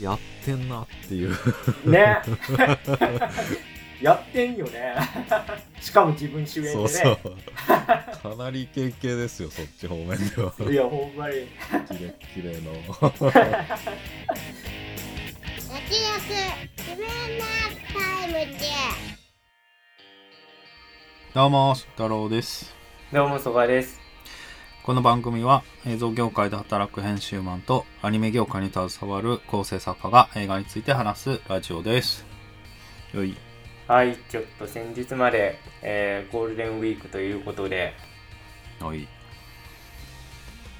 やってんなっていう。ね。やってんよね。しかも自分主演でね。そうそう。かなりイケイケですよそっち方面では。いやほんまに。キレッキレの。焼き焼自分のタイムでどうも、太郎です。どうもそばですこの番組は映像業界で働く編集マンとアニメ業界に携わる構成作家が映画について話すラジオです。よい。はいちょっと先日まで、えーゴールデンウィークということで、はい。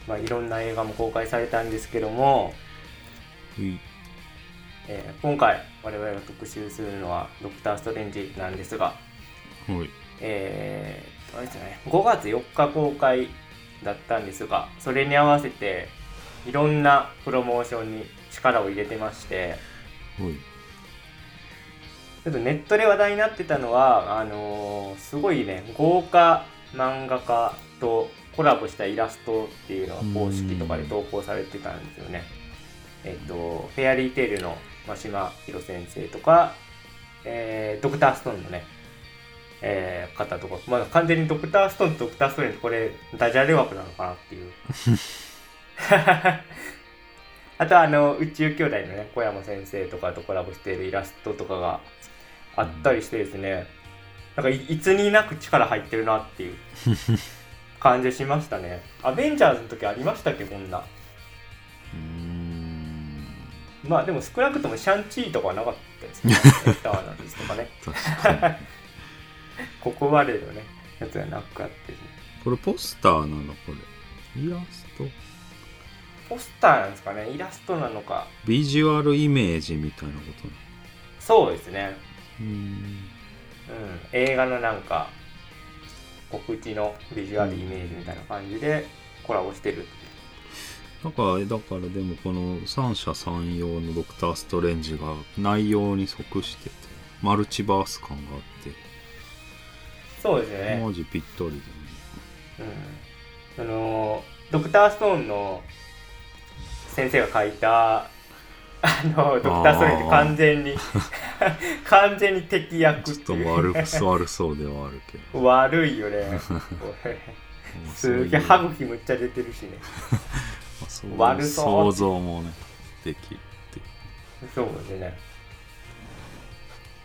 まあ、いろんな映画も公開されたんですけども、うい。えー今回我々が特集するのは「ドクター・ストレンジ」なんですがはい。えー、あれですよね5月4日公開だったんですがそれに合わせていろんなプロモーションに力を入れてましてはい。ちょっとネットで話題になってたのはあのーすごいね豪華漫画家とコラボしたイラストっていうのが公式とかで投稿されてたんですよね。えっと、フェアリーテールの真島宏先生とか、えードクターストーンのね、えー方とか、まあ、完全にドクターストーンとドクターストレンジこれダジャレ枠なのかなっていう。あとはあの宇宙兄弟のね小山先生とかとコラボしているイラストとかがあったりしてですね、なんかいいつになく力入ってるなっていう感じしましたね。アベンジャーズの時ありましたっけこんな。うーん。まあでも少なくともシャンチーとかはなかったですね。エターナルズとかね。ここまでのね、やつがなくあって、これポスターなの？これ。イラスト？ポスターなんですかね、イラストなのか。ビジュアルイメージみたいなことなの？そうですね。うーん。うん。映画のなんか、告知のビジュアルイメージみたいな感じでコラボしてる。なんか、だからでもこの三者三様のドクター・ストレンジが内容に即してて、マルチバース感があって、そうですよね。マジぴったりうん。その、ドクターストーンの先生が書いた、あの、ドクターストレンジ完全に、完全に敵役。ちょっとっていう悪そうではあるけど。悪いよね。すげえ歯茎むっちゃ出てるしね。悪そう想像もね、できるって。そうですね。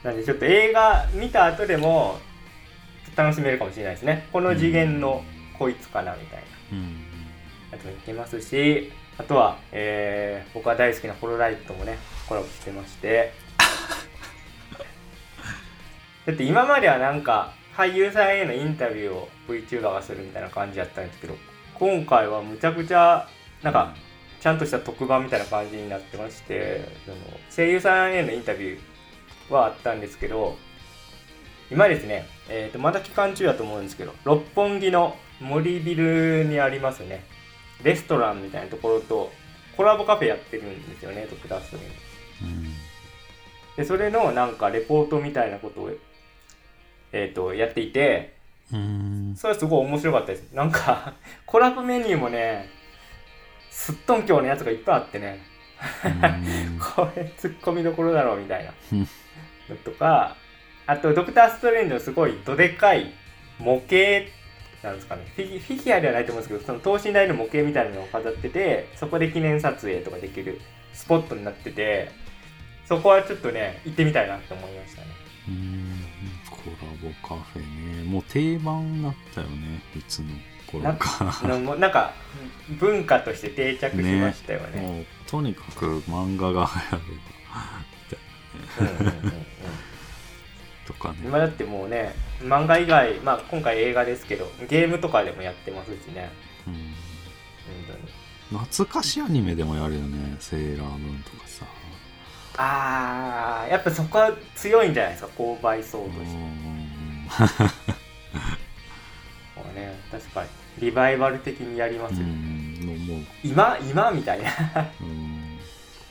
なんでちょっと映画見た後でも楽しめるかもしれないですね。この次元のこいつかなみたいなうん。やつもいけますし、あとは、えー僕が大好きなホロライトともね、コラボしてまして。だって今まではなんか俳優さんへのインタビューを VTuber がするみたいな感じだったんですけど、今回はむちゃくちゃなんかちゃんとした特番みたいな感じになってまして、その声優さんへのインタビューはあったんですけど、今ですね、えー、とまだ期間中だと思うんですけど、六本木の森ビルにありますね、レストランみたいなところとコラボカフェやってるんですよね、ドクターストレンジ。で、それのなんかレポートみたいなことを、えっ、と、やっていて、うん。それすごい面白かったです。なんか、コラボメニューもね、すっとんきょうのやつがいっぱいあってね、これツッコミどころだろうみたいな とか、あと、ドクター・ストレンジのすごいどでかい模型なんですかね。フィギフィギュアではないと思うんですけど、その等身大の模型みたいなのを飾ってて、そこで記念撮影とかできるスポットになってて、そこはちょっとね、行ってみたいなって思いましたね。うん。コラボカフェね。もう定番になったよね。いつの頃か。あのもうなんか、文化として定着しましたよね。もうとにかく漫画が流行ればうんうんうんうんとかね今だってもうね、漫画以外、まあ今回映画ですけど、ゲームとかでもやってますしね。うん本当に。懐かしいアニメでもやるよねセーラームーンとかさあー、やっぱそこは強いんじゃないですか、購買層として。こうね、確かに。リバイバル的にやりますうよ。んのもう今今みたいな。うん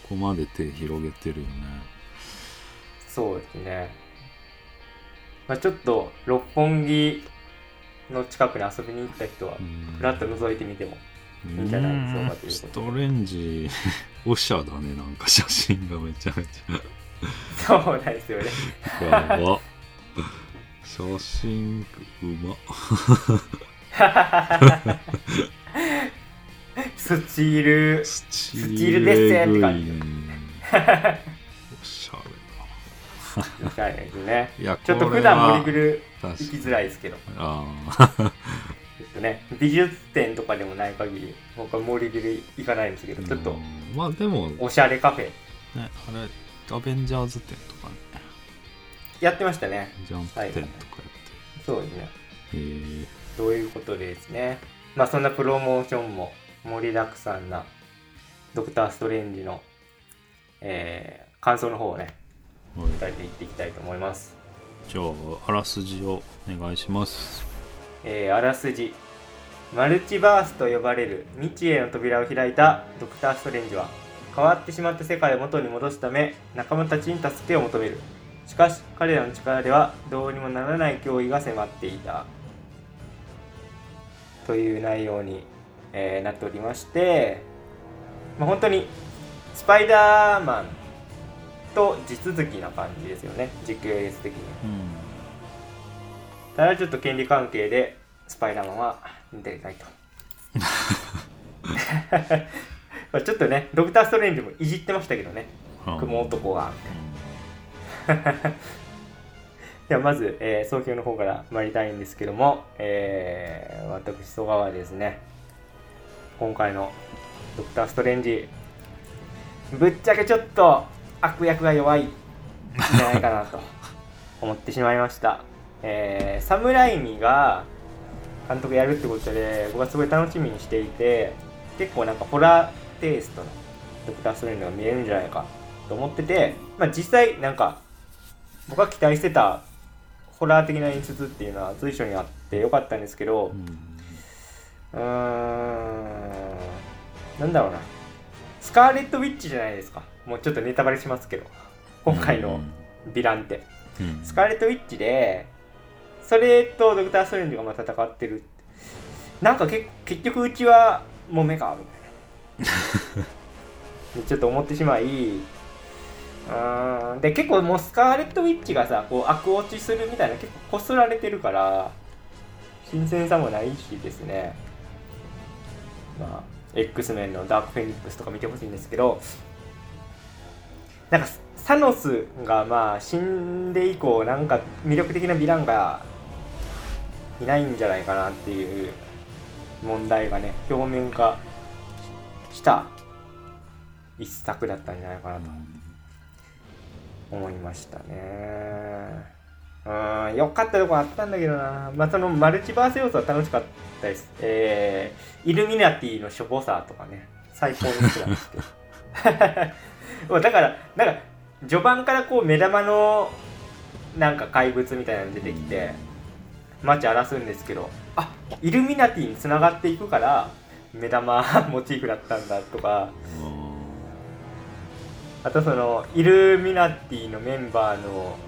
ここまで手広げてるよねそうですね。まあちょっと、六本木の近くに遊びに行った人はう、ん。ふらっと覗いてみてもいいんじゃないでしょうかというストレンジおしゃだねなんか写真がめちゃめちそうなんですよね。ゃやば。写真うま。スチール。スチールですって感じ みたいですね。ちょっと普段は森グル行きづらいですけど。ああちょっとね。美術展とかでもない限り僕は森グル行かないんですけどちょっとうんまあでもねおしゃれカフェ。あれアベンジャーズ展とかね。やってましたね。ジャンプ展とかやって。そうですね。へえということでですね。まあそんなプロモーションも盛りだくさんなドクター・ストレンジの、えー感想の方をねはい伝えていっていきたいと思います。じゃああらすじをお願いします。えーあらすじ。マルチバースと呼ばれる未知への扉を開いたドクター・ストレンジは変わってしまった世界を元に戻すため仲間たちに助けを求める。しかし彼らの力ではどうにもならない脅威が迫っていた。という内容に、えーなっておりまして、まあ、本当にスパイダーマンと地続きな感じですよね。実系列的に。うん。ただちょっと権利関係でスパイダーマンは出れないと。まあちょっとねドクター・ストレンジもいじってましたけどね。雲男が。ではまず、えー、総評の方から参りたいんですけども、えー、私曽川はですね今回のドクター・ストレンジぶっちゃけちょっと悪役が弱いんじゃないかなと思ってしまいました、えー、サムライミが監督やるってことで僕はすごい楽しみにしていて結構なんかホラーテイストのドクター・ストレンジが見えるんじゃないかと思ってて、まあ、実際なんか僕が期待してたホラー的な演出っていうのは随所にあってよかったんですけどうん。うーんなんだろうな。スカーレット・ウィッチじゃないですかもうちょっとネタバレしますけど今回のヴィランってうん。スカーレット・ウィッチでそれとドクター・ストレンジがまあ戦ってる。なんかけ結局うちはもめかみたいな。ちょっと思ってしまいうーんで結構もうスカーレット・ウィッチがさこう悪落ちするみたいな結構こすられてるから新鮮さもないしですね。まあ X メンのダークフェニックスとか見てほしいんですけどなんかサノスがまあ死んで以降なんか魅力的なヴィランがいないんじゃないかなっていう問題がね表面化した一作だったんじゃないかなと思いましたね。うん良かったとこあったんだけどな。まあそのマルチバース要素は楽しかったです。えー、イルミナティのしょぼさとかね。最高に好きなんですけどだからなんか序盤からこう目玉のなんか怪物みたいなの出てきて街荒らすんですけどあイルミナティにつながっていくから目玉モチーフだったんだとか。あとそのイルミナティのメンバーの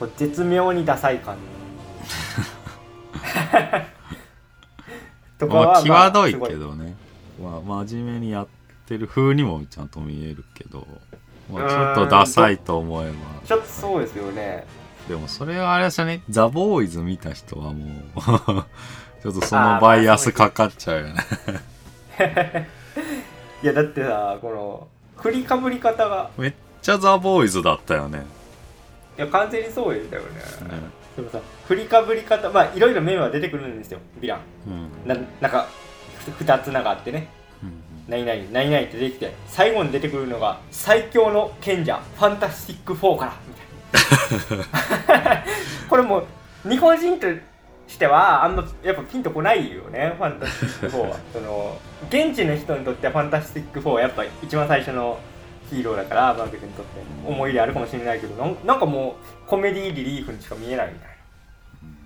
こう絶妙にダサい感。じ とかは、まあ際どいけどね、まあ、真面目にやってる風にもちゃんと見えるけど、まあ、ちょっとダサいと思えば。ちょっとそうですよね。でもそれはあれですよね。ザ・ボーイズ見た人はもう ちょっとそのバイアスかかっちゃうよね。いやだってさこの振りかぶり方が。めっちゃザ・ボーイズだったよね。いや完全にそうだよね。ね。でもさ振りかぶり方まあいろいろ面は出てくるんですよ。ヴィラン。うん。ななんかふ2つながあってね。うん何々何々って出てきて最後に出てくるのが最強の賢者ファンタスティック4から。みたいなこれもう日本人としてはあんまやっぱピンとこないよねファンタスティック4は。その現地の人にとってはファンタスティック4はやっぱ一番最初のヒーローだからマーケットにとって。思い入れあるかもしれないけどなんなんかもうコメディリリーフにしか見えないみたいな。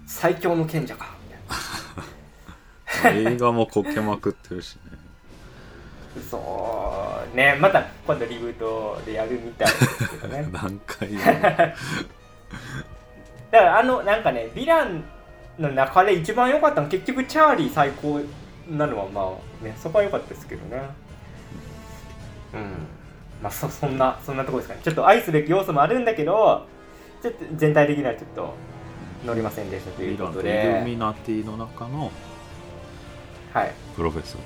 最強の賢者かみたいな。映画もこけまくってるしねそうね。また今度リブートでやるみたいですけどね。何回やる？だからあのなんかねヴィランの中で一番良かったのは結局チャーリー最高なのはまあねそこは良かったですけどね。うん。まあそそんなそんなところですかね。ちょっと愛すべき要素もあるんだけどちょっと全体的にはちょっと乗りませんでしたということイランとイルミでナティの中のはい。プロフェッサー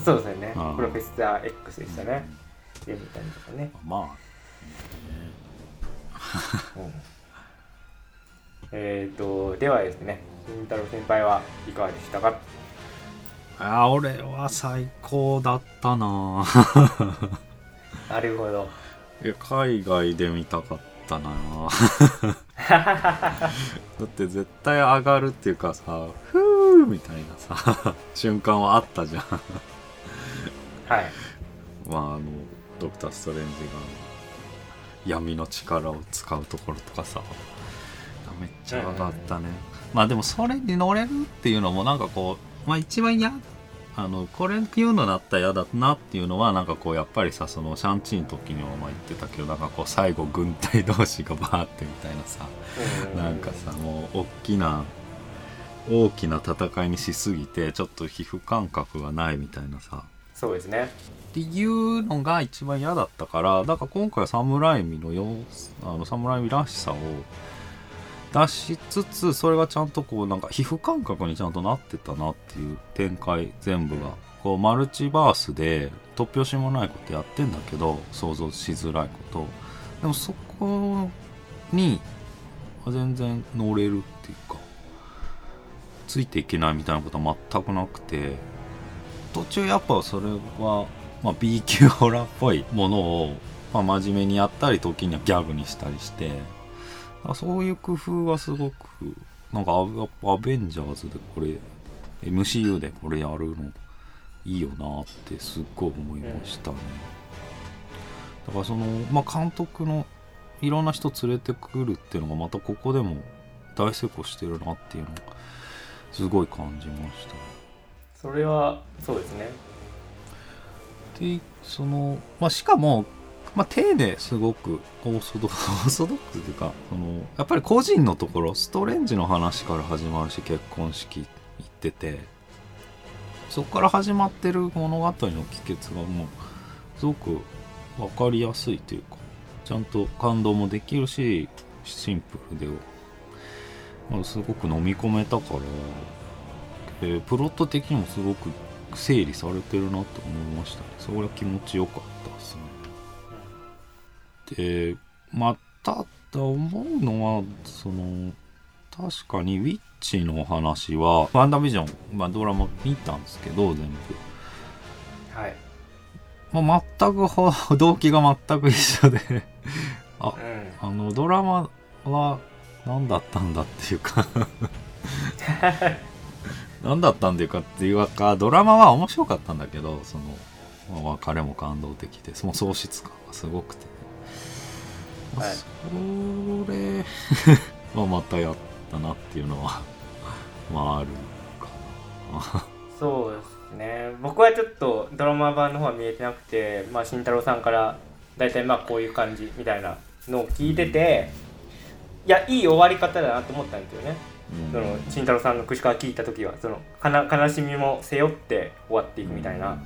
そうですよね。あープロフェッサー X でしたね。でみたいなとかね。まうん。えっ、とではですね慎太郎先輩はいかがでしたか？ああ俺は最高だったな。なるほど。海外で見たかったな。だって絶対上がるっていうかさふーみたいなさ 瞬間はあったじゃんはい。まああのドクター・ストレンジが闇の力を使うところとかさめっちゃ上がったね、まあでもそれに乗れるっていうのもなんかこうまあ一番嫌あのこれ言うのだったら嫌だなっていうのはなんかこうやっぱりさそのシャンチーの時にもまあ言ってたけどなんかこう最後軍隊同士がバーってみたいなさうなんかさもう大きな大きな戦いにしすぎてちょっと皮膚感覚がないみたいなさそうですね。っていうのが一番嫌だったからだから今回は侍味の様子あの侍味らしさを出しつつそれがちゃんとこうなんか皮膚感覚にちゃんとなってたなっていう展開全部が。こうマルチバースで突拍子もないことやってんだけど想像しづらいこと。でもそこに全然乗れるっていうかついていけないみたいなことは全くなくて。途中やっぱそれは、まあ、B 級ホラーっぽいものを、まあ、真面目にやったり時にはギャグにしたりしてそういう工夫がすごくなんかアやっぱアベンジャーズでこれ MCU でこれやるのいいよなってすっごい思いましたね、だからその、まあ、監督のいろんな人連れてくるっていうのがまたここでも大成功してるなっていうのをすごい感じましたそれはそうですね。でその、まあ、しかも、まあ、手ですごくオーソドックスというかそのやっぱり個人のところストレンジの話から始まるし結婚式行っててそこから始まってる物語の帰結がもうすごく分かりやすいというかちゃんと感動もできるしシンプルで、まあ、すごく飲み込めたから、えープロット的にもすごく整理されてるなと思いましたね。それは気持ちよかったですね。でまた思うのはその確かにウィッチの話はワンダービジョン、まあ、ドラマ見たんですけど全部。はい。まあ、全くほ動機が全く一緒で。あうん。あのドラマは何だったんだっていうか 何だったんだいうかっていうかドラマは面白かったんだけどその、まあ、彼も感動的でその喪失感がすごくて、まあはい。それ はまたやったなっていうのは まああるかな。そうですね。僕はちょっとドラマ版の方は見えてなくてまあ慎太郎さんから大体まあこういう感じみたいなのを聞いてていやいい終わり方だなと思ったんですよねその慎太郎さんの口から聞いた時はその悲しみも背負って終わっていくみたいな、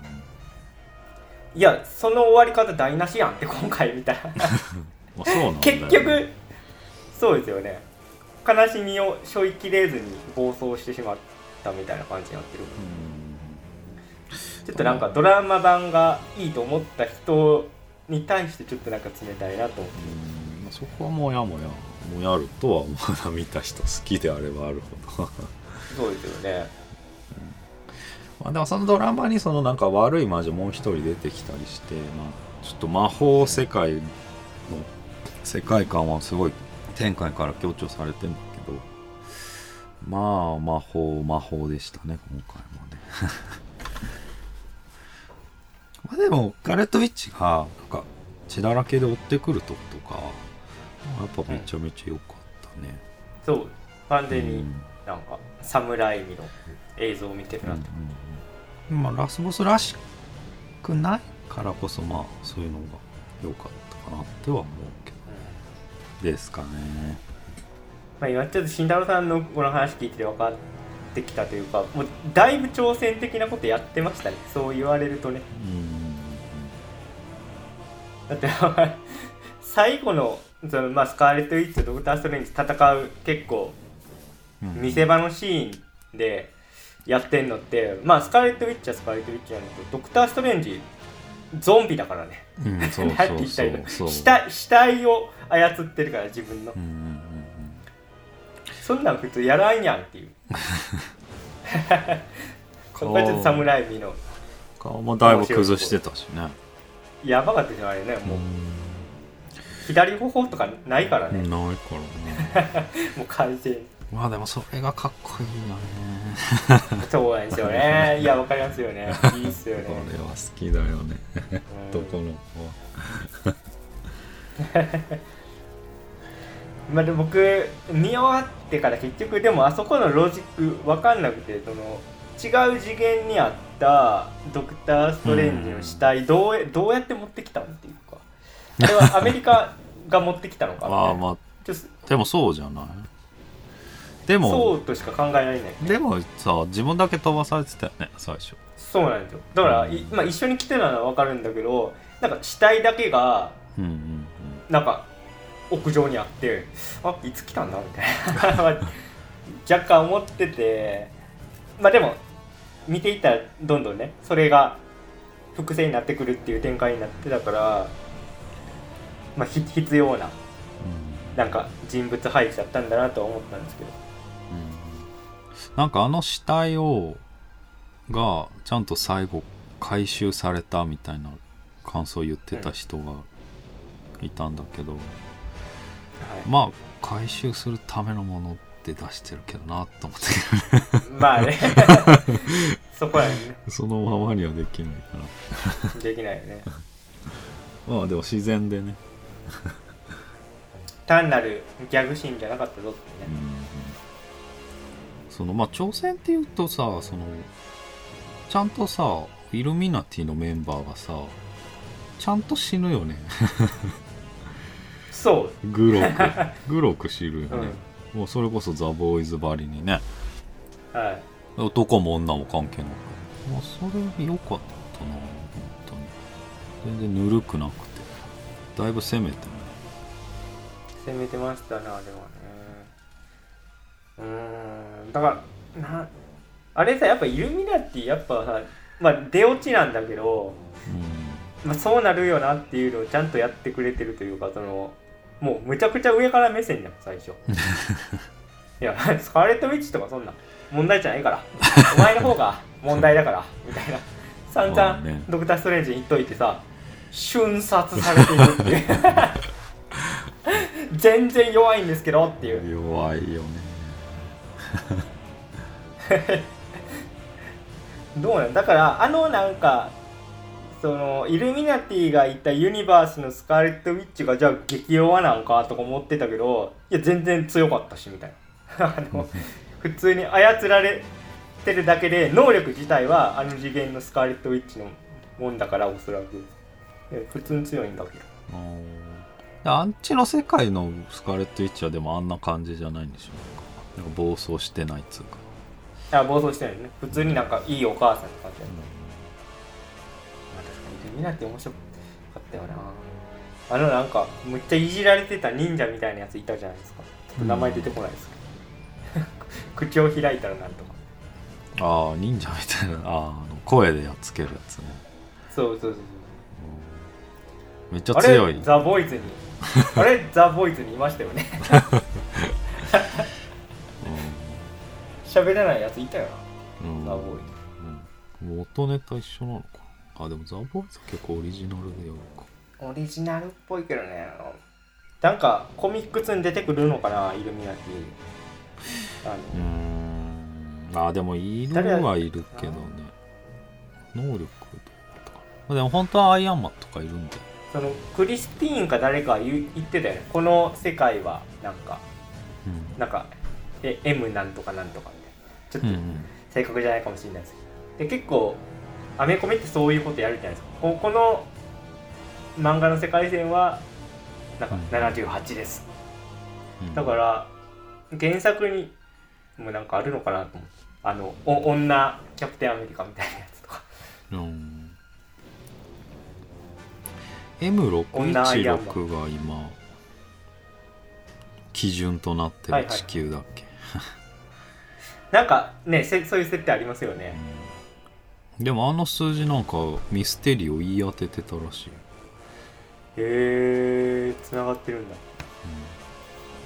いやその終わり方台無しやんって今回みたい な結局そうですよね。悲しみを背負いきれずに暴走してしまったみたいな感じになってる。ちょっとなんかドラマ版がいいと思った人に対してちょっとなんか冷たいなと思って。そこはもやもやもやるとは思うな見た人好きであればあるほど。そうですよね。まあでもそのドラマにそのなんか悪い魔女もう一人出てきたりして、まあ、ちょっと魔法世界の世界観はすごい前回から強調されてんだけどまあ魔法魔法でしたね今回もね まあでもガレット・ウィッチがなんか血だらけで追ってくるとことかやっぱめちゃめちゃ良かったね、そう完全にうん。なんか侍味の映像を見てるなと、うんまあラスボスらしくないからこそまあそういうのが良かったかなっては思うけど。ですかね。まあ、今ちょっと慎太郎さんのこの話聞いてて分かっってきたというかもうだいぶ挑戦的なことやってましたね。そう言われるとね。うん。だって 最後のその、まあ、スカーレット・ウィッチとドクター・ストレンジ戦う結構うん。見せ場のシーンでやってんのってまあスカーレット・ウィッチはスカーレット・ウィッチなんだけどドクター・ストレンジゾンビだからね。うん そうなんてそう。言ったらいいの？死体死体を操ってるから自分の。うんうんうんそんなん普通やらんやんっていう。これちょっと侍味の顔もだいぶ崩してたしね。やばかったじゃんあれねもう。う左頬とかないからね、んないからね。もう完全にまあでもそれがかっこいいよね。そうなんですよね。いやわかりますよね。いいっすよね。これは好きだよね。うん。どこの まあでも僕見終わってから結局でもあそこのロジック分かんなくてその違う次元にあったドクター・ストレンジの死体どうやどうやって持ってきたんっていう。かあれはアメリカが持ってきたのかみたいなあ。あまあでもそうじゃない。でとも。そうとしか考えられない。でもさ自分だけ飛ばされてたよね最初。そうなんですよ。だから、いまあ、一緒に来てたのは分かるんだけどなんか死体だけがうんうんなんか屋上にあってあいつ来たんだみたいな。若干思ってて。まあでも見ていったらどんどんねそれが伏線になってくるっていう展開になってたから、まあ、ひ必要なうん。なんか人物配置だったんだなとは思ったんですけど。うん。なんかあの死体をがちゃんと最後回収されたみたいな感想を言ってた人がいたんだけど、はい。まあ回収するためのものって出してるけどなと思って。まあね。そこはね。そのままにはできないかできないよね。らまあでも自然でね、単なるギャグシーンじゃなかったぞってうんね、そのまあ挑戦っていうとさそのちゃんとさイルミナティのメンバーがさちゃんと死ぬよね。そう。グロく グロく死ぬよね、もうそれこそザ・ボーイズばりにね。はい。男も女も関係なく。まあそれ良かったな本当に。全然ぬるくなくてだいぶ攻めてね。攻めてましたねあれはね。うーん。だからなあれさやっぱイルミナティやっぱさまあ出落ちなんだけど、まあ、そうなるよなっていうのをちゃんとやってくれてるというかそのもうむちゃくちゃ上から目線じゃん最初。いやスカーレット・ウィッチとかそんな問題じゃないから。お前の方が問題だからみたいな。散々ドクター・ストレンジに言っといてさ瞬殺されているっていう。全然弱いんですけどっていう。弱いよね。どうなん？だからあのなんかそのイルミナティがいたユニバースのスカーレット・ウィッチがじゃあ激弱なんかとか思ってたけどいや全然強かったしみたいな。あの普通に操られてるだけで能力自体はあの次元のスカーレット・ウィッチのもんだからおそらく普通に強いんだけど。あーあんちの世界のスカーレット・ウィッチはでもあんな感じじゃないんでしょうか。なんか暴走してないっつうか、あ暴走してるよね。普通になんかいいお母さんの感じまあ確かにイルミナティ面白かったよな。あのなんかむっちゃいじられてた忍者みたいなやついたじゃないですか。ちょっと名前出てこないですけど、口を開いたらなんとか。ああ忍者みたいな。あーあの声でやっつけるやつね。そうそうそうめっちゃ強い。れザ・ボーイズに。あれザ・ボーイズにいましたよね。喋れないやついたようん。なザ・ボーイズ。うん。元ネタ一緒なのか。なあでもザ・ボーイズは結構オリジナルでやるか。オリジナルっぽいけどねなんかコミックスに出てくるのかなイルミナティ。あの。うーん。あでもいるはいるけどね。能力どうだったかな。でも本当はアイアンマンとかいるんでそのクリスティーンか誰か言言ってたよね。この世界はなんかうん。なんかえ M なんとかなんとかみたいな。ちょっと正確じゃないかもしれないですけど。で結構アメコミってそういうことやるじゃないですか。ここの漫画の世界線はなんかうん。78です、うん。だから原作にもなんかあるのかなと思ってあのお女キャプテンアメリカみたいなやつとか。うん M616 が今基準となってる地球だっけ、なんかねせそういう設定ありますよね。うん。でもあの数字なんかミステリを言い当ててたらしいよ。へえつながってるんだ。だ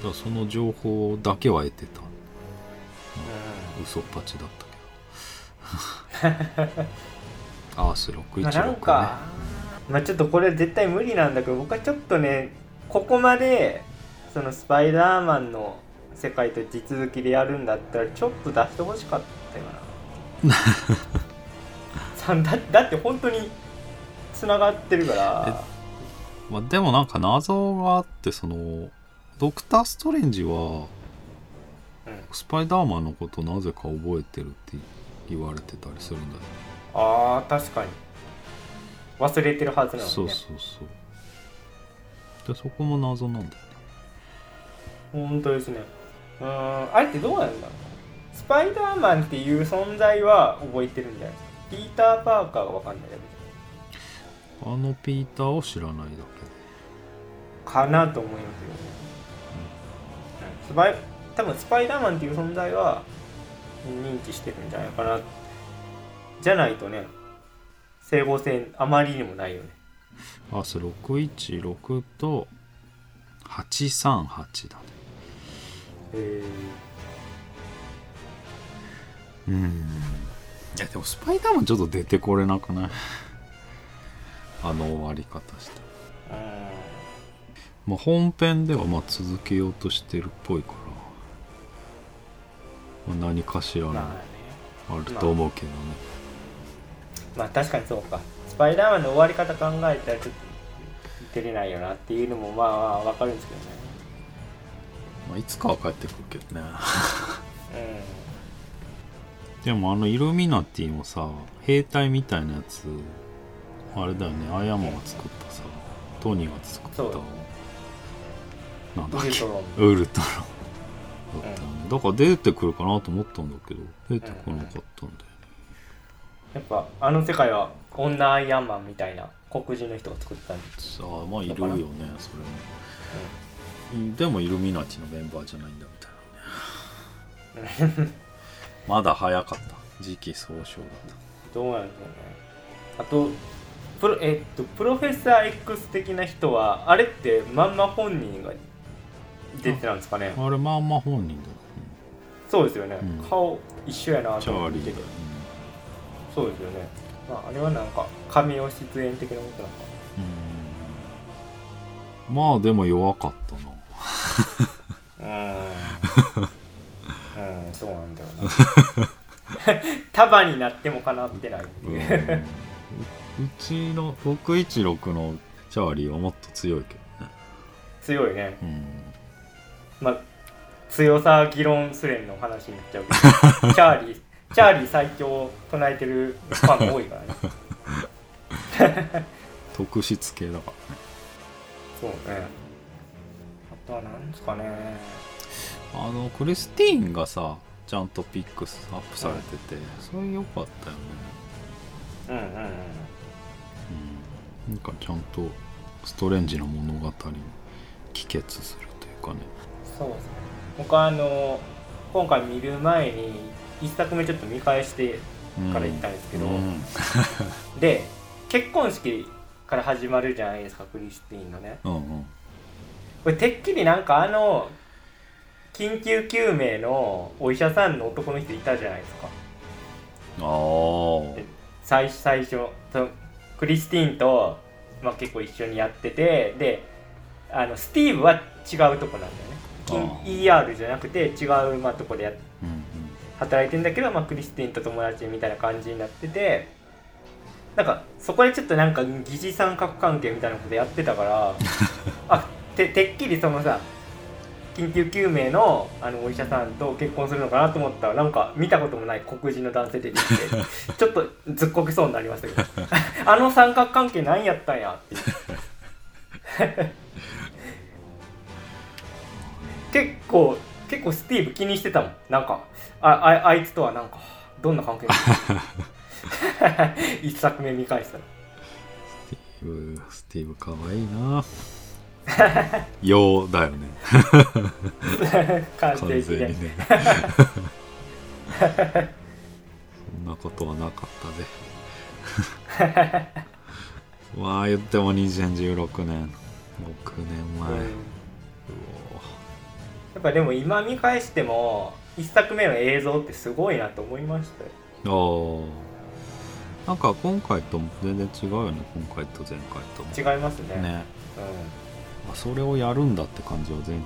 からその情報だけは得てた。う嘘っぱちだったけど。アースん、まあ、616ねなんか、まあちょっとこれ絶対無理なんだけど僕はちょっとねここまでそのスパイダーマンの世界と地続きでやるんだったらちょっと出してほしかったよな。さんだだって本当につながってるから。まあ、でもなんか謎があってそのドクター・ストレンジはうん。スパイダーマンのことなぜか覚えてるって言われてたりするんだよね。あー確かに忘れてるはずなのにね。そうそうそうでそこも謎なんだよね。本当ですね。うーんあれってどうなんだろう。スパイダーマンっていう存在は覚えてるんじゃないピーター・パーカーが分かんないだけ。あのピーターを知らないだかなと思いますよね、うん。スパイ多分スパイダーマンっていう存在は認知してるんじゃないかな。じゃないとね整合性あまりにもないよね。けアース616と838だね。へうん。いやでもスパイダーマンちょっと出てこれなくない？あの終わり方して。えまあ本編ではまあ続けようとしてるっぽいから、まあ、何かしらあると思うけどね、まあ確かにそうか。スパイダーマンの終わり方考えたらちょっと出れないよなっていうのもまあまあわかるんですけどね。まあ、いつかは帰ってくるけどね。うでもあのイルミナティもさ兵隊みたいなやつあれだよね。アイアンマンが作ったさトニーが作ったなんだっけ？んウルトロン。だっただから出てくるかなと思ったんだけど出てこなかったんだよねやっぱあの世界は女アイアンマンみたいな黒人の人が作ったんです、さあまあいるよねそれも、でもイルミナティのメンバーじゃないんだみたいなね。まだ早かった。時期尚早だっどうなんでしょうね。あとプロえっとプロフェッサー X 的な人はあれってまんま本人が出てたんですかね。たあれまあまあ本人だよ、そうですよね、うん顔一緒やなチと思っててャーリーだよ、そうですよね。まああれはなんか神尾出演的なことなのか。うん。まあでも弱かったな。なうーん。うんそうなんだよな。束になってもかなってないってう。ううちの616のチャーリーはもっと強いけどね。強いね。うん。まあ強さ議論スレンの話になっちゃうけど。チャーリーチャーリー最強を唱えてるファンが多いからね。特質系だからね。そうね。あとは何ですかね。あのクリスティーンがさちゃんとピックアップされてて、それ良かったよね。うんうんうん。うん。なんかちゃんとストレンジの物語に帰結するというかね。そうですね。僕はあの今回見る前に一作目ちょっと見返してから行ったんですけど、うん。で結婚式から始まるじゃないですかクリスティーンのね。うんうん。これてっきりなんかあの緊急救命のお医者さんの男の人いたじゃないですか。ああ最最初そのクリスティーンと、まあ、結構一緒にやっててであのスティーブは違うとこなんだよね。ER じゃなくて違う、まあ、とこでやうん働いてんだけど、まあ、クリスティーンと友達みたいな感じになっててなんかそこでちょっとなんか疑似三角関係みたいなことやってたから あててっきりそのさ緊急救命のあのお医者さんと結婚するのかなと思ったらなんか見たこともない黒人の男性出てきて ちょっとずっこけそうになりましたけど。あの三角関係何やったんやって。結構結構スティーブ気にしてたもん。なんかあああいつとはなんかどんな関係 一作目見返したら。スティーブスティーブかわいいな。ようだよね。完全にねそんなことはなかったでま あ言っても2016年。6年前、うん。うやっぱでも今見返しても一作目の映像ってすごいなと思いましたよ。おあ。なんか今回とも全然違うよね今回と前回とも。違いますね。ね。うあそれをやるんだって感じは前回あっ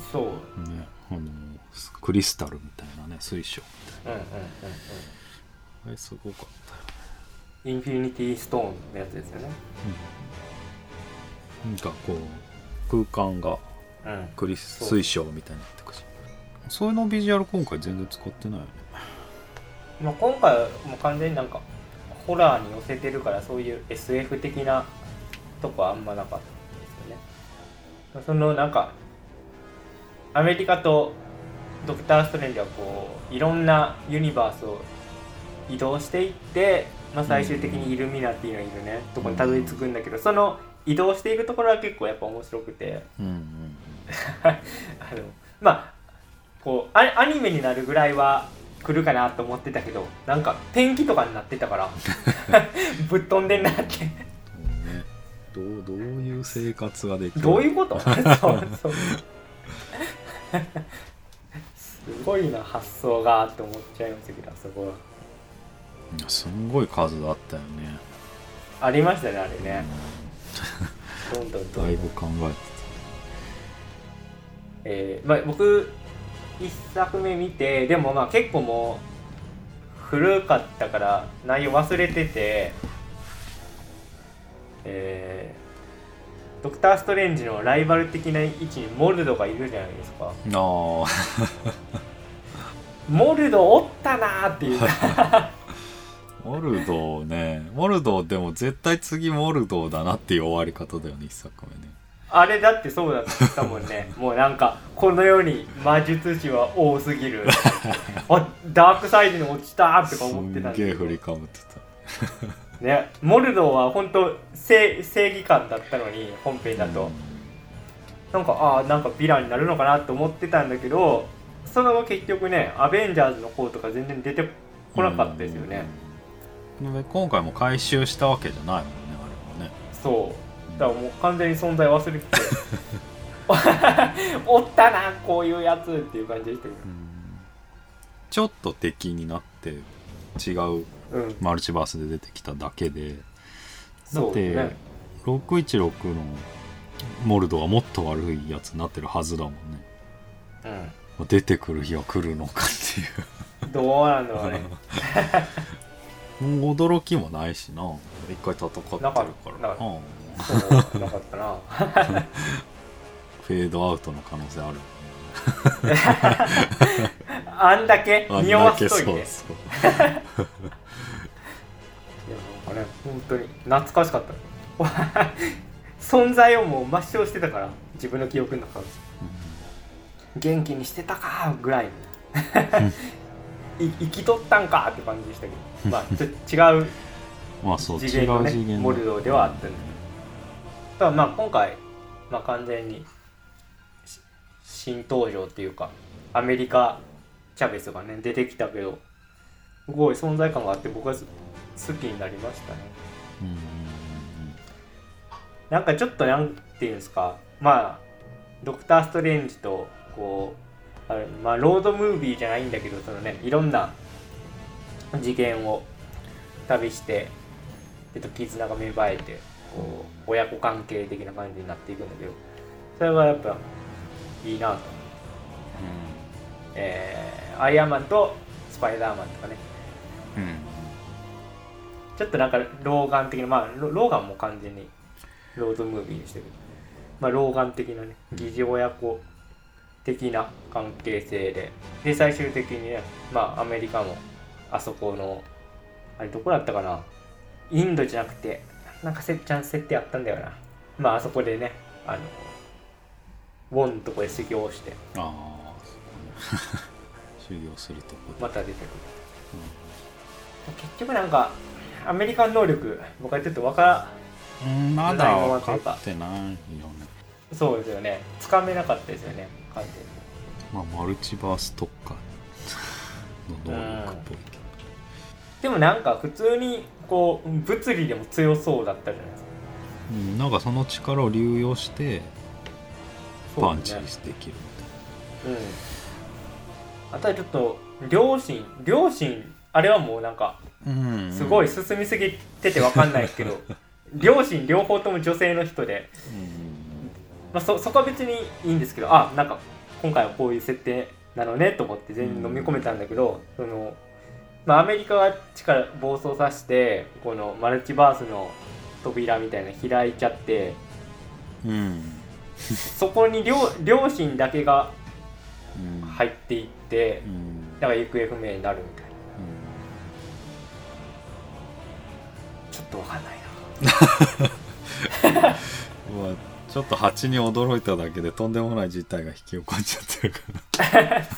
ん、そう。たね。あのクリスタルみたいなね水晶みたいうんうんうんうん。なあれすごかったよインフィニティストーンのやつですよね。なんかこう空間がうんクリス水晶みたいになってくしそういうのビジュアル今回全然使ってないよね。まあ、今回はもう完全になんかホラーに寄せてるからそういう SF 的なとこはあんまなかったんですよね。そのなんかアメリカとドクター・ストレンジはこういろんなユニバースを移動していって、まあ、最終的にイルミナティのいるねとこにたどり着くんだけどその移動していくところは結構やっぱ面白くて。うんうん あのまあこうアアニメになるぐらいは来るかなと思ってたけどなんか天気とかになってたから ぶっ飛んでんなって。どうどういう生活ができる？どういうこと？そうそう。すごいな発想がって思っちゃいましたけどあそこは。すんごい数あったよね。ありましたねあれね。どんどんどんどん。だいぶ考えてえーまあ、僕一作目見てでもまあ結構もう古かったから内容忘れててえードクター・ストレンジのライバル的な位置にモルドがいるじゃないですか。モルドおったなーっていうあ モルドーね。モルドーでも絶対次モルドーだなっていう終わり方だよね一作目ねあれだってそうだったもんね。もうなんかこの世に魔術師は多すぎる。あダークサイドに落ちたとかす思ってたんげえんだけど振りかぶってた。ね、モルドーは本当正正義感だったのに本編だと、なんかああなんかヴィランになるのかなと思ってたんだけどその後結局ねアベンジャーズの方とか全然出てこなかったですよね、うん。で今回も回収したわけじゃないもんねあれはね。そうだからもう完全に存在忘れてて。おったなこういうやつっていう感じでしたけちょっと敵になって違うどうんマルチバースで出てきただけで。だって、ね616のモルドはもっと悪いやつになってるはずだもんね。出てくる日は来るのかってう。んどうなんだろうね。驚きもないしな。一回戦ってるから。なかなかうんそうなかったなフェードアウトの可能性あるあんだけ匂わだけそうすといてそう。いやなんかね本当に懐かしかった。存在をもう抹消してたから自分の記憶の中で。元気にしてたかぐらい。い生きとったんかって感じでしたけど。まあちょ違う。まあそう次元のね違う次元モルドーではあったんだけど。ただまあ今回、まあ、完全に新登場っていうかアメリカチャベスがね出てきたけどすごい存在感があって僕は好きになりましたね。うんうんうんなんかちょっとなんていうんですかまあドクター・ストレンジとこうあれまあロードムービーじゃないんだけどそのねいろんな次元を旅して、えっと、絆が芽生えてこう親子関係的な感じになっていくんだけどそれはやっぱいいなと、えーアイアンマンとスパイダーマンとかね。うん。うんちょっとなんか老眼的なまあロローガンも完全にロードムービーにしてる。まあ老眼的なね疑似親子的な関係性で。で最終的にねまあアメリカもあそこのあれどこだったかな。インドじゃなくてなんかせっちゃん設定あったんだよな。まああそこでねあのウォンのとこで修行して。ああ 修行するとこで、また出てくる。結局なんかアメリカン能力僕はちょっとわからうん、まだ分かってないよね。そうですよね。つかめなかったですよね。完全に。まあマルチバース特化の能力っぽいけどでもなんか普通にこう物理でも強そうだったじゃないですか。うん、なんかその力を流用してパンチそうでですねきるうん。あとはちょっと両親両親あれはもうなんかすごい進みすぎててわかんないですけど 両親両方とも女性の人で、まあ、そそこは別にいいんですけどあなんか今回はこういう設定なのねと思って全然飲み込めたんだけど、そのまあ、アメリカが力暴走させてこのマルチバースの扉みたいなの開いちゃってうん。う んそこに両両親だけがうん。入っていってうん。だから行方不明になるみたいな。ちょっとわかんないな。まあちょっと蜂に驚いただけでとんでもない事態が引き起こっちゃってるから。ち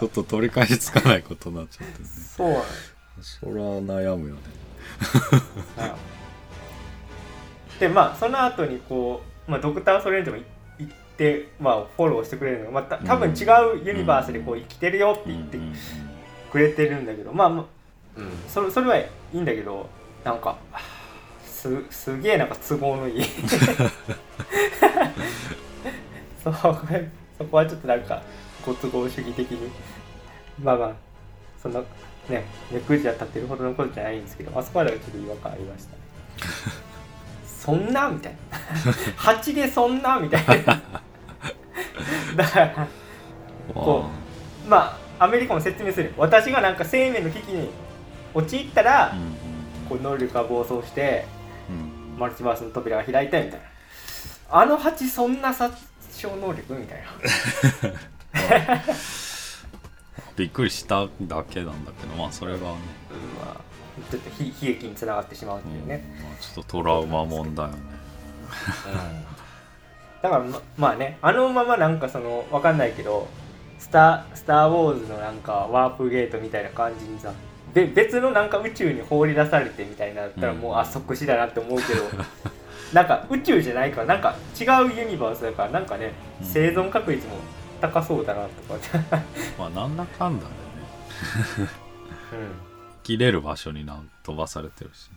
ょっと取り返しつかないことになっちゃって。るねそう。なんそれは悩むよね。だでまあその後にこう、まあ、ドクター・ストレンジもい行って、まあ、フォローしてくれるのが、まあ、た多分違うユニバースでこう生きてるよって言ってくれてるんだけど、まあまあ、うん、それそれはいいんだけどなんかはあすすげえなんか都合のいい そうこれそこはちょっとなんかご都合主義的に。まあまあそんなね目くじは立ってるほどのことじゃないんですけどあそこまではちょっと違和感ありましたね。そんな？みたいな。蜂でそんな？みたいな。だからこまあアメリカも説明する。私がなんか生命の危機に陥ったら、うんうんこう能力が暴走してうんマルチバースの扉が開いたみたいなあの蜂そんな殺傷能力みたいな。びっくりしただけなんだけどまあそれがね、まあちょっと悲悲劇につながってしまうっていうね、まあ、ちょっとトラウマ問題よね。だからままあねあのままなんかそのわかんないけどスター「スター・ウォーズ」のなんかワープゲートみたいな感じにさべ別のなんか宇宙に放り出されてみたいになったらもう、うんあ即死だなって思うけど なんか宇宙じゃないからなんか違うユニバースだからなんかねうん。生存確率も高そうだなとか、まあなんだかんだでね。うん、生きれる場所にな飛ばされてるしね。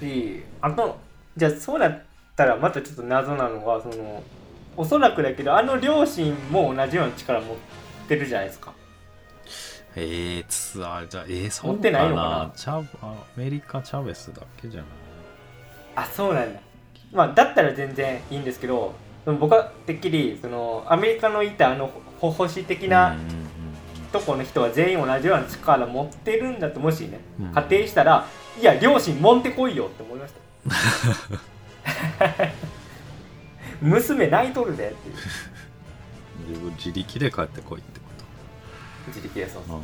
しあとじゃあそうだったらまたちょっと謎なのがそのおそらくだけどあの両親も同じような力持ってるじゃないですか。えー、ツアーじゃあえー、そう持ってないのかな。チャアメリカチャベスだけじゃない？あそうなんだ。まあだったら全然いいんですけど僕はてっきりそのアメリカのいたあのほ保守的なとこの人は全員同じような力持ってるんだともしねうん。仮定したらいや両親もんてこいよって思いました。娘泣いとるでっていう。自分自力で帰ってこいってこ自力でそうと、うん。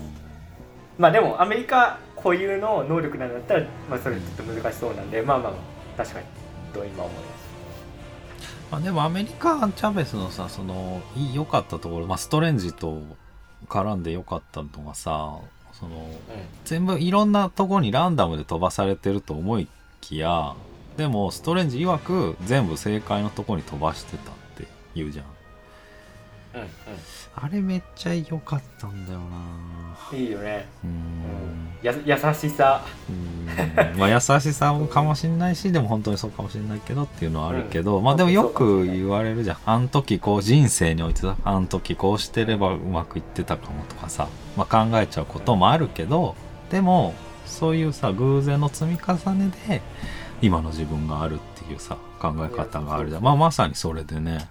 まあでもアメリカ固有の能力なんだったら、まあ、それちょっと難しそうなんでまあまあまあ確かに。と今思います。まあ、でもアメリカチャベスのさその良かったところ、まあ、ストレンジと絡んで良かったのがさその全部いろんなとこにランダムで飛ばされてると思いきやでもストレンジ曰く全部正解のとこに飛ばしてたって言うじゃんうんうん。あれめっちゃ良かったんだよな。うん。いいよね、うん。ん、や優しさ。うーん。まあ優しさかもしんないしでも本当にそうかもしんないけどっていうのはあるけど、うん。まあでもよく言われるじゃん。あん時こう人生においてさあん時こうしてればうまくいってたかもとかさ、まあ、考えちゃうこともあるけどでもそういうさ偶然の積み重ねで今の自分があるっていうさ考え方があるじゃん。まあまさにそれでね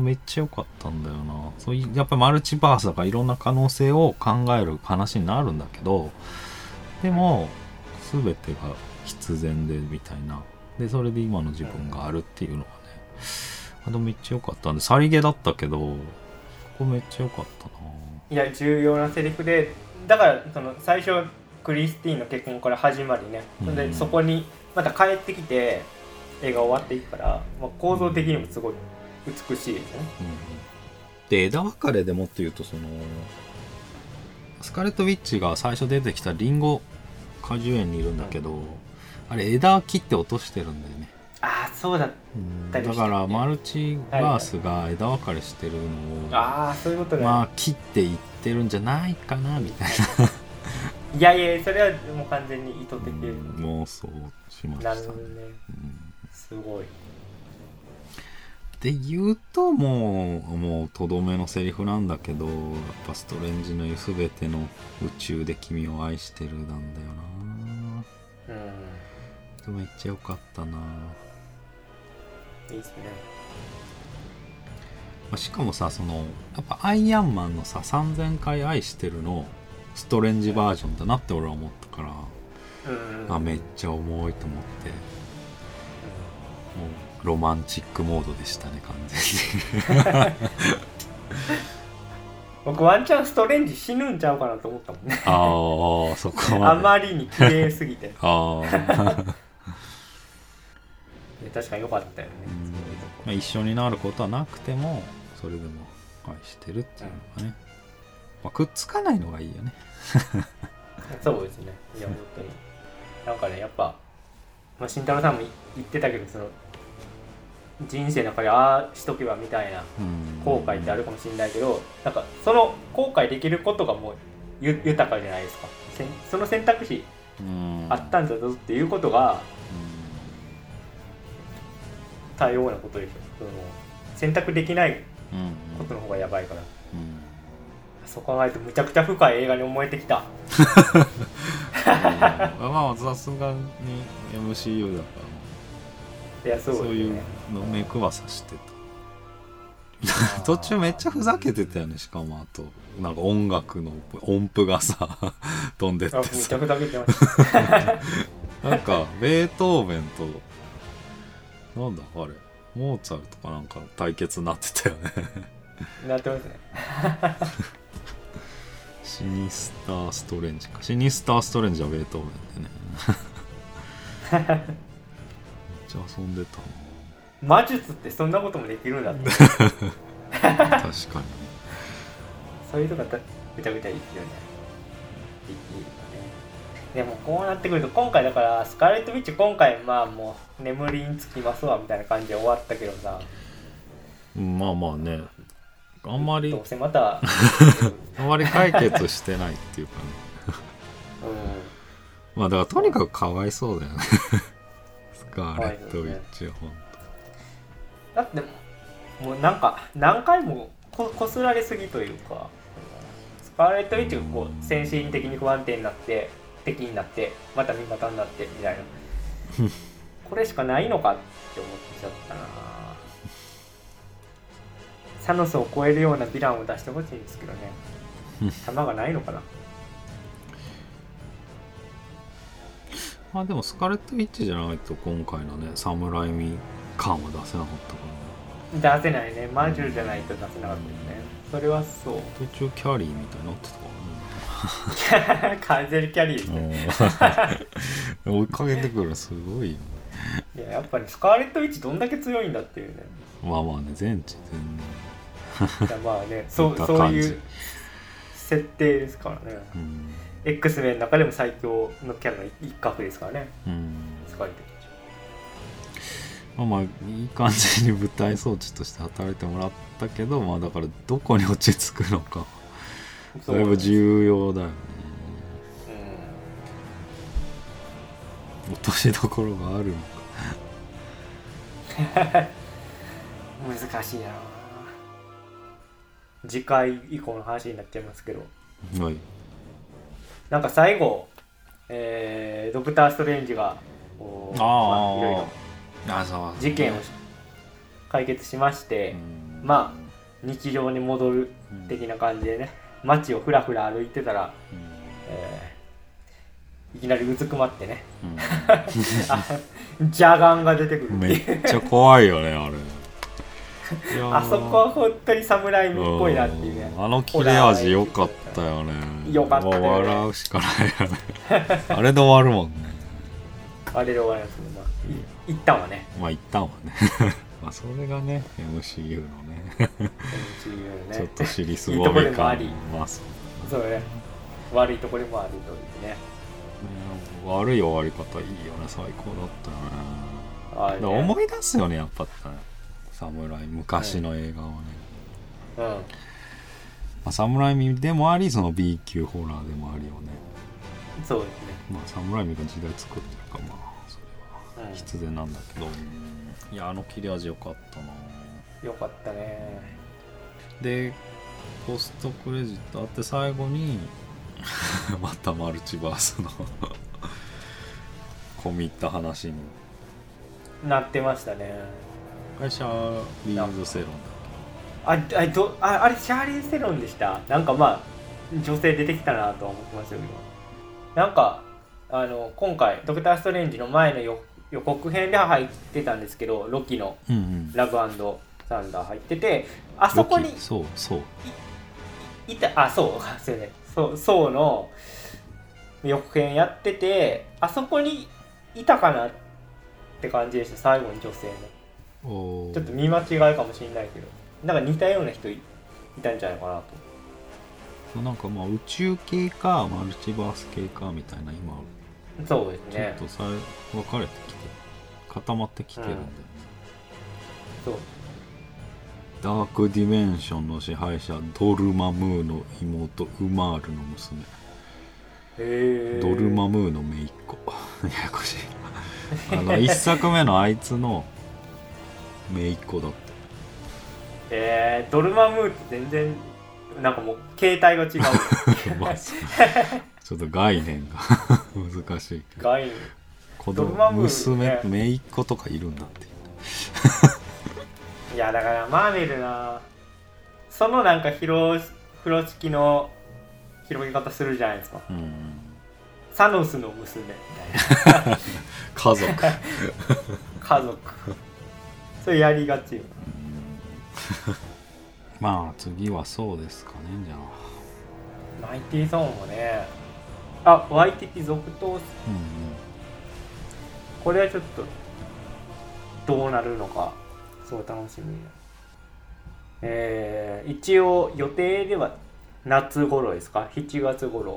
めっちゃ良かったんだよな。そうやっぱりマルチバースだからいろんな可能性を考える話になるんだけどでも全てが必然でみたいな。でそれで今の自分があるっていうのがね。あでもめっちゃ良かったんでさりげだったけどここめっちゃ良かったな。いや重要なセリフでだからその最初クリスティーンの結婚から始まりね、うん。でそこにまた帰ってきて映画終わっていくから、まあ、構造的にもすごい美しいですね。うで枝分かれでもっていうとそのスカーレット・ウィッチが最初出てきたリンゴ果樹園にいるんだけど、あれ枝切って落としてるんだよね、ああそうだうんたりね。だからマルチバースが枝分かれしてるのを、ああそういうことね、まあ切っていってるんじゃないかなみたいいやいやそれはもう完全に意図的な、うん妄想しましたねうんすごいで言うともうもうとどめのセリフなんだけどやっぱストレンジの言う全ての宇宙で君を愛してるなんだよな。うん。でめっちゃ良かったな、まいいっすね。あしかもさそのやっぱアイアンマンのさ3000回愛してるのストレンジバージョンだなって俺は思ったから、うん。あめっちゃ重いと思って。もうロマンチックモードでしたね完全に。僕ワンチャンストレンジ死ぬんちゃうかなと思ったもんね。ああそこまあでまりに綺麗すぎて。ああ 確かに良かったよね。まあ、一緒になることはなくてもそれでも愛してるっていうのがね、まあ、くっつかないのがいいよね。そうですね。いや本当に。なんかねやっぱ、まあ、慎太郎さんも言ってたけどその人生の中でああしとけばみたいなうん。後悔ってあるかもしれないけどなんかその後悔できることがもうゆ豊かじゃないですか。その選択肢うん。あったんだぞっていうことが多様なことでしょ。その選択できないことの方がやばいから。うん。そう考えるとむちゃくちゃ深い映画に思えてきた。うん。まあさすがに MCU だかいやそうですね。らそういうの目くばさしてた。途中めっちゃふざけてたよねしかもあと。なんか音楽の音符がさ 飛んでってさ。ゃくちゃ出てました なんかベートーベンとなんだあれ。モーツァルトかなんか対決になってたよね。なってますね。シニスターストレンジか。シニスターストレンジはベートーベンでね。めっちゃ遊んでた魔術ってそんなこともできるんだって。な確かに。そういうとこがめちゃくちゃいいよね。いいいいよね。でもこうなってくると今回だからスカーレット・ウィッチ今回まあもう眠りにつきますわみたいな感じで終わったけどさ。うんまあまあね。あんまりどうせまた あんまり解決してないっていうかね。うまあだからとにかくかわいそうだよね。スカーレット・ウィッチはほんとんだってもうなんか何回もここすられすぎというかスカーレット・ウィッチがこう精神的に不安定になって敵になってまた味方になってみたいな。これしかないのかって思っちゃったな。サノスを超えるようなヴィランを出してほしいんですけどね。弾がないのかな。まあでもスカーレット・ウィッチじゃないと今回のね侍味感は出せなかったか出せないね。マジュルじゃないと出せなかったですねそれはそう。ら途中キャリーみたいになってたからね完全にキャリー。ですね追いかけてくるのすごいよいややっぱりスカーレット・ウィッチどんだけ強いんだっていうね。まあまあね全知全いやまあね。そうそういう設定ですからね。能うん。X メンの中でも最強のキャラの一角ですからね。うん。スカーレット・ウィッチまあまあいい感じに舞台装置として働いてもらったけどまあだからどこに落ち着くのか。だいぶ重要だよね。うん落としどころがあるのか。難しいな。次回以降の話になっちゃいますけど。はい。なんか最後、えードクター・ストレンジがこうああまあいろいろ事件を解決しまして、うん。まあ日常に戻る的な感じでね街をふらふら歩いてたら、うん。えーいきなりうずくまってね。うん。あジャガンが出てくるめっちゃ怖いよねあれ。あそこは本当に侍味っぽいなっていうね。うん。あの切れ味良かったよね。良かったね。もう笑うしかないよね。あれで終わるもんね。あれで終わりますね一旦はね。まあ一旦はね。まあそれがね MCU のね。MCU ね。ちょっと尻すいいとこぼみ感でもあり。まあそうそうね。悪いところもあるというね。ね悪い終わり方いいよね。最高だったよね。ね。思い出すよねやっぱね。侍昔の映画をね、うん。まあ、侍味でもありその B 級ホラーでもあるよね。そうですね。まあ侍味が時代作ってるからまあ必然なんだけど、いやあの切れ味良かったな。よかったね。でポストクレジットあって最後に またマルチバースの 込み入った話に。なってましたね。会社リーズセロンああどああれシャーリー・セロンでした？なんかまあ女性出てきたなとは思ってましたけど。なんかあの今回「ドクター・ストレンジ」の前の予予告編では入ってたんですけどロキのラブサンダー入っててあそこにそうそう。いたあそうすいません。そうそうの予告編やっててあそこにいたかなって感じでした最後に女性の。ちょっと見間違いかもしれないけど。なんか似たような人いいたんじゃないかなと。なんかまあ宇宙系かマルチバース系かみたいな今そうですね。ちょっとさ分かれて固まってきてるんだよね、そう。ダークディメンションの支配者ドルマムーの妹ウマールの娘。ドルマムーの姪っ子。ややこしい。あの一作目のあいつの姪っ子だって。えー、ドルマムーって全然なんかもう形態が違う。まあちょっと概念が 難しい。概念子供娘ね。姪っ子とかいるんだっていやだからマーベルな。そのなんか広風呂敷の広げ方するじゃないですか。うん。サノスの娘みたいな。家族。家族。それやりがちよ。まあ次はそうですかねじゃあ。マイティーゾーンもね。あワイティティ続投うんこれはちょっとどうなるのかすごい楽しみ。えー、一応予定では夏頃ですか？7月頃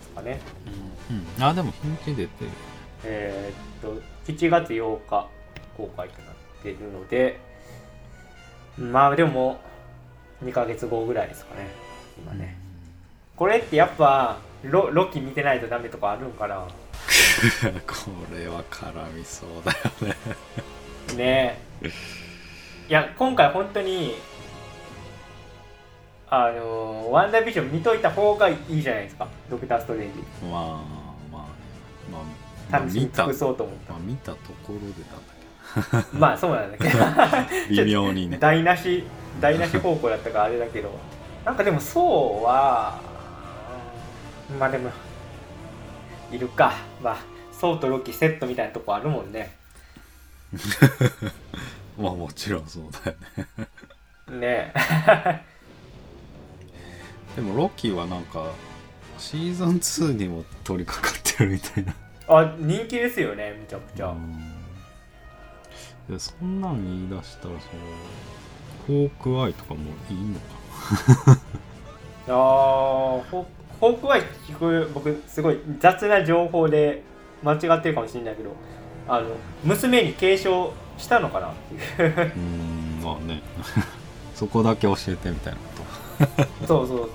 ですかね。うん、うん、あでも日にち出てる。えーっと7月8日公開となっているのでまあでも2ヶ月後ぐらいですかね今ね。これってやっぱロロキ見てないとダメとかあるんかな？これは絡みそうだよね。ね。えいや今回本当にあのワンダービジョン見といた方がいいじゃないですか。ドクター・ストレンジ。まあまあね。まあ、まあ、楽しみ見た、尽くそうと思った。まあ、見たところでなんだまあそうなんだけど。け ど微妙にね。台無し台無し方向だったからあれだけど。なんかでもそうはうんまあでもいるか。まあそうとロキセットみたいなとこあるもんね。まあもちろんそうだよね。ね。でもロキはなんかシーズン2にも取り掛かってるみたいな。あ人気ですよねめちゃくちゃ、うん。いやそんなん言い出したらそのフォークアイとかもいいのかあーホホークアイ聞く僕すごい雑な情報で間違ってるかもしれないけどあの娘に継承したのかなっていう。なうんまあね。そこだけ教えてみたいなこと。そうそう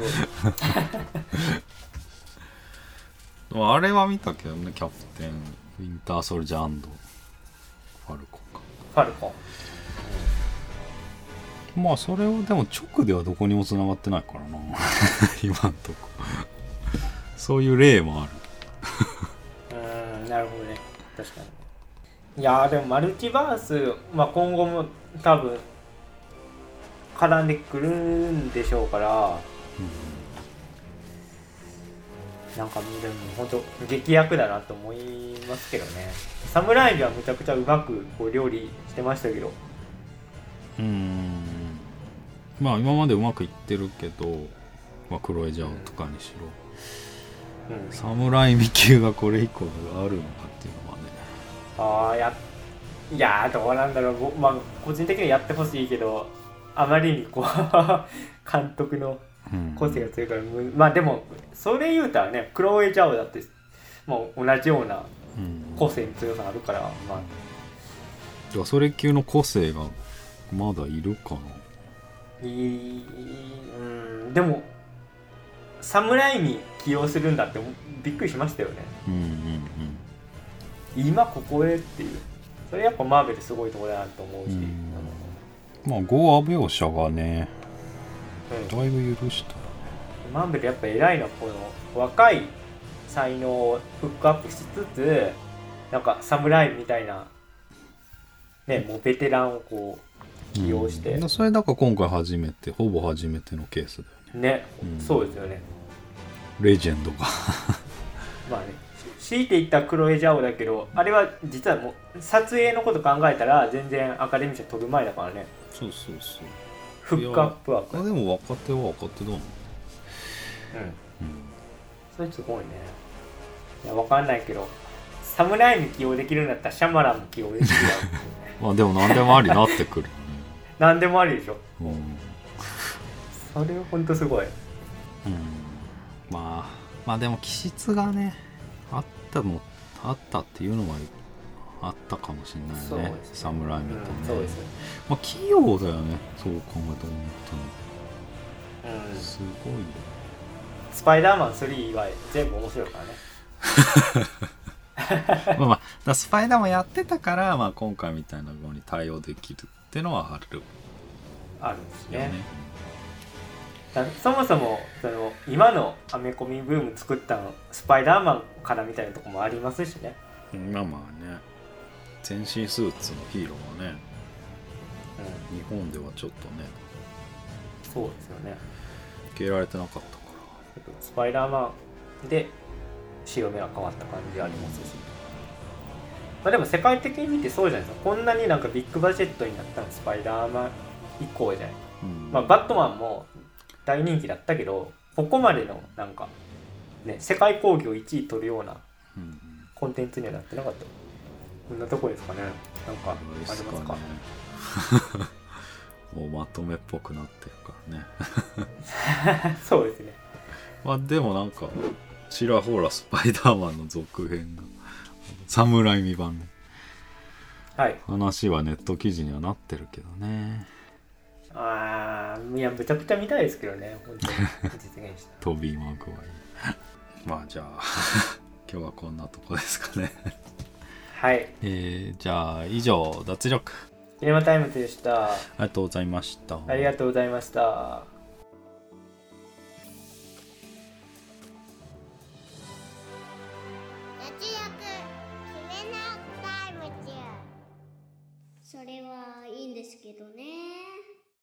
そう あれは見たけどねキャプテンウィンターソルジャーファルコンか。ファルコ。ンまあそれをでも直ではどこにも繋がってないからな。今んとこそういう例もある。うーんなるほどね。確かに。いやーでもマルチバース、まあ、今後も多分絡んでくるんでしょうから。なんかでも本当劇薬だなと思いますけどね。侍にはむちゃくちゃうまくこう料理してましたけど。うーん。まあ今までうまくいってるけど、まあ、クロエジャオとかにしろ。うん侍未級がこれ以降あるのかっていうのはね。ああやいやーどうなんだろう。ぼまあ個人的にはやってほしいけどあまりにこう 監督のうん。個性が強いから、むまあでもそれ言うたらねクロエ・ジャオだってもう同じようなうん。個性の強さあるからまあ。だからそれ級の個性がまだいるかな？いいうんでも侍に起用するんだってびっくりしましたよね。うんうん今ここへっていう。それやっぱマーベルすごいところだなと思うし、うん。まあゴア描写がねうん。だいぶ許したマーベルやっぱ偉いのはこの若い才能をフックアップしつつなんか侍みたいなねもうベテランをこう起用して、うん。それだから今回初めてほぼ初めてのケースだよね。ね、うん。そうですよね。レジェンドがまあね。し強いていったクロエ・ジャオだけどあれは実はもう撮影のこと考えたら全然アカデミー賞取る前だからね。そうそうそう。フックアップ枠あでも若手は若手だもん、うん。うん、それすごいね。いやわかんないけど侍に起用できるんだったらシャマランも起用できるだろ。う まあでも何でもありになってくる何でもありでしょ。うん、それはほんとすごい。うん、まあまあでも気質がねあったもあったっていうのはあったかもしれないよね。侍見てね、うん、そうですよ、まあ器用だよね。そう考えたら本当うん。に、すごいよスパイダーマン3以外全部面白いからね。まあまあスパイダーマンやってたから、まあ、今回みたいなのに対応できるってのはある。あるんですよねそもそもその今のアメコミブーム作ったのスパイダーマンからみたいなとこもありますしね、まあまあね。全身スーツのヒーローはねうん、日本ではちょっとね。そうですよね。受け入れられてなかったかスパイダーマンで潮目が変わった感じありますし、まあ、でも世界的に見てそうじゃないですか。こんなになんかビッグバジェットになったのスパイダーマン以降じゃない。ら、うん。まあ、バットマンも大人気だったけどここまでのなんかね世界興行1位取るようなコンテンツにはなってなかった。こんなとこですかね。なんかありますかですか？ね もうまとめっぽくなってるからね。そうですね。まあでもなんかちらほらスパイダーマンの続編が侍未版ねはい。話はネット記事にはなってるけどねあーいやむちゃくちゃ見たいですけどね本当に実現したトビー・マグワイアまあじゃあ 今日はこんなとこですかね。はい。えー、じゃあ以上脱力。キネマタイムズでした。ありがとうございました。ありがとうございました。脱力キネマタイムズ。それはいいんですけどね